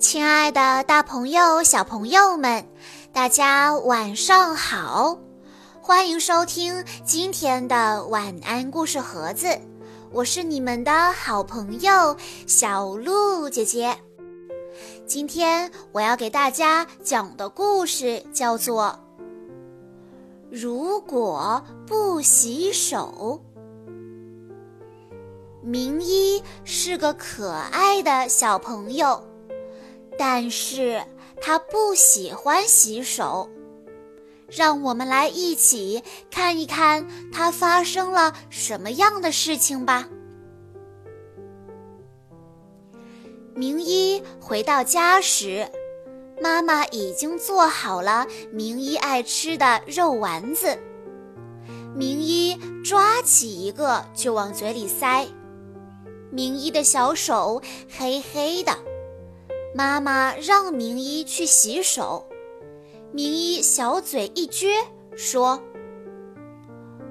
亲爱的，大朋友、小朋友们，大家晚上好！欢迎收听今天的晚安故事盒子，我是你们的好朋友小鹿姐姐。今天我要给大家讲的故事叫做《如果不洗手》。明一是个可爱的小朋友，但是他不喜欢洗手。让我们来一起看一看他发生了什么样的事情吧。明一回到家时，妈妈已经做好了明一爱吃的肉丸子。明一抓起一个就往嘴里塞。明一的小手黑黑的，妈妈让明一去洗手。明一小嘴一撅，说：“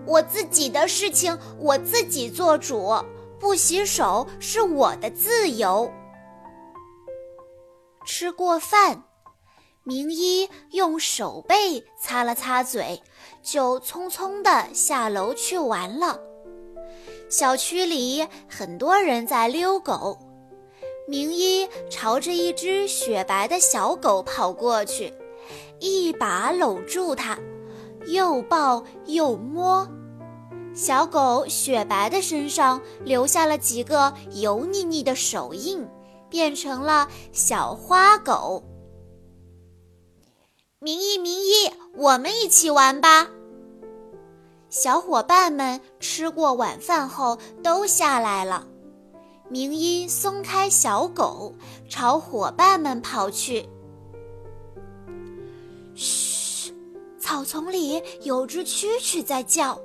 我自己的事情我自己做主，不洗手是我的自由。”吃过饭，明一用手背擦了擦嘴，就匆匆地下楼去玩了。小区里很多人在遛狗，明一朝着一只雪白的小狗跑过去，一把搂住它，又抱又摸。小狗雪白的身上留下了几个油腻腻的手印，变成了小花狗。明一，明一，我们一起玩吧。小伙伴们吃过晚饭后都下来了。明一松开小狗，朝伙伴们跑去。嘘，草丛里有只蛐蛐在叫。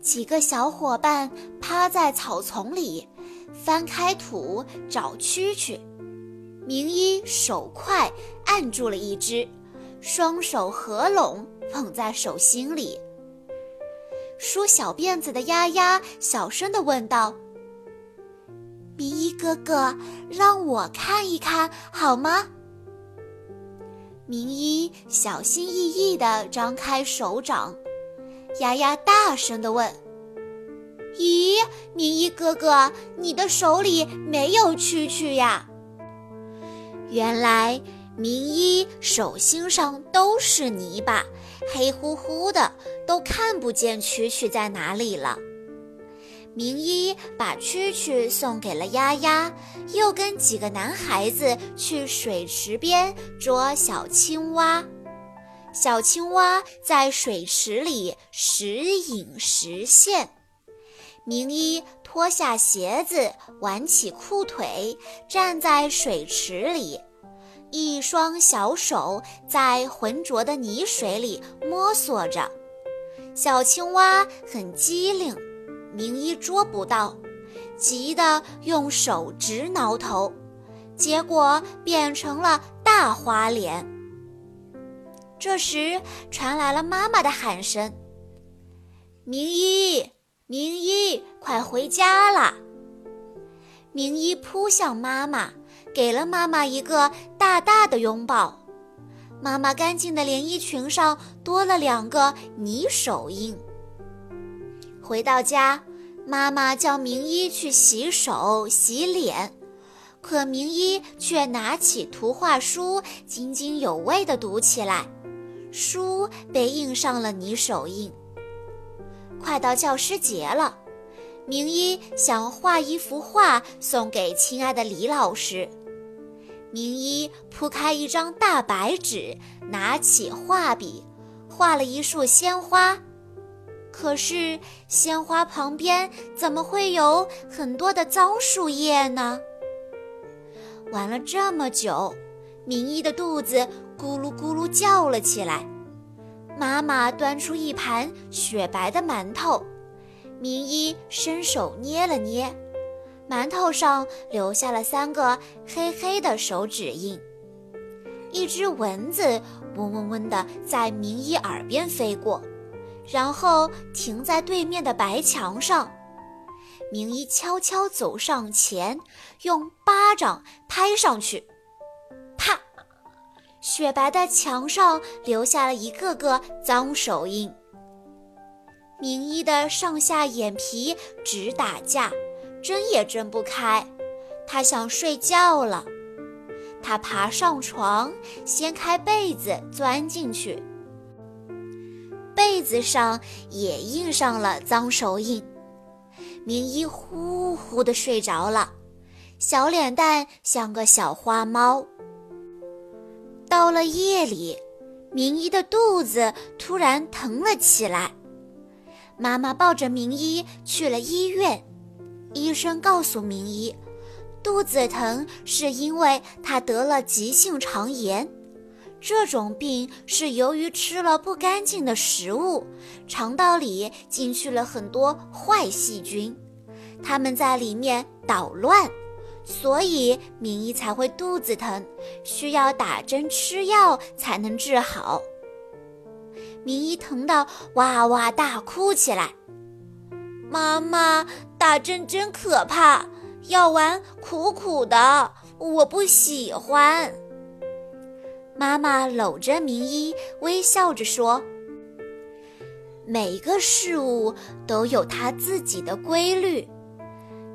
几个小伙伴趴在草丛里，翻开土找蛐蛐。明一手快，按住了一只，双手合拢捧在手心里。梳小辫子的丫丫小声地问道：“哥哥，让我看一看好吗？”明一小心翼翼地张开手掌，丫丫大声地问：“咦，明一哥哥，你的手里没有蛐蛐呀？”原来。明一手心上都是泥巴，黑乎乎的，都看不见蛐蛐在哪里了。明一把蛐蛐送给了丫丫，又跟几个男孩子去水池边捉小青蛙。小青蛙在水池里时隐时现。明一脱下鞋子，挽起裤腿，站在水池里。一双小手在浑浊的泥水里摸索着，小青蛙很机灵，明一捉不到，急得用手直挠头，结果变成了大花脸。这时传来了妈妈的喊声：“明一，明一，快回家啦！”明一扑向妈妈。给了妈妈一个大大的拥抱，妈妈干净的连衣裙上多了两个泥手印。回到家，妈妈叫明一去洗手洗脸，可明一却拿起图画书，津津有味地读起来，书被印上了泥手印。快到教师节了，明一想画一幅画送给亲爱的李老师。明一铺开一张大白纸，拿起画笔，画了一束鲜花。可是鲜花旁边怎么会有很多的脏树叶呢？玩了这么久，明一的肚子咕噜咕噜叫了起来。妈妈端出一盘雪白的馒头，明一伸手捏了捏。馒头上留下了三个黑黑的手指印，一只蚊子嗡嗡嗡地在明一耳边飞过，然后停在对面的白墙上。明一悄悄走上前，用巴掌拍上去，啪！雪白的墙上留下了一个个脏手印。明一的上下眼皮直打架，睁也睁不开。他想睡觉了。他爬上床，掀开被子，钻进去。被子上也印上了脏手印。明一呼呼地睡着了，小脸蛋像个小花猫。到了夜里，明一的肚子突然疼了起来。妈妈抱着明一去了医院，医生告诉明一。肚子疼是因为他得了急性肠炎，这种病是由于吃了不干净的食物，肠道里进去了很多坏细菌，它们在里面捣乱，所以明一才会肚子疼，需要打针吃药才能治好。明一疼得哇哇大哭起来，妈妈，打针真可怕。药丸苦苦的，我不喜欢。妈妈搂着明一，微笑着说：“每个事物都有它自己的规律。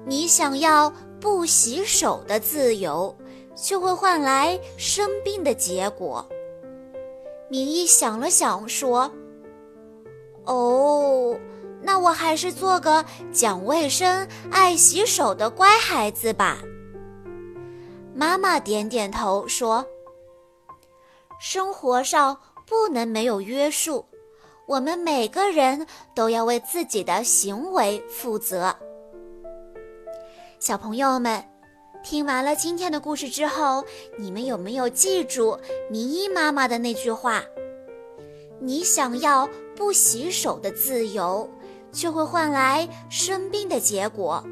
你想要不洗手的自由，就会换来生病的结果。”明一想了想，说：“哦。”那我还是做个讲卫生、爱洗手的乖孩子吧。妈妈点点头说：“生活上不能没有约束，我们每个人都要为自己的行为负责。”小朋友们，听完了今天的故事之后，你们有没有记住明一妈妈的那句话？你想要不洗手的自由？就会换来生病的结果，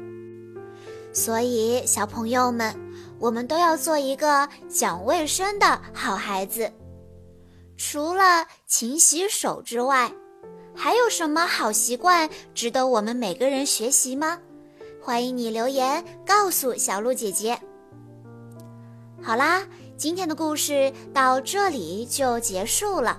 所以小朋友们，我们都要做一个讲卫生的好孩子。除了勤洗手之外，还有什么好习惯值得我们每个人学习吗？欢迎你留言告诉小鹿姐姐。好啦。今天的故事到这里就结束了，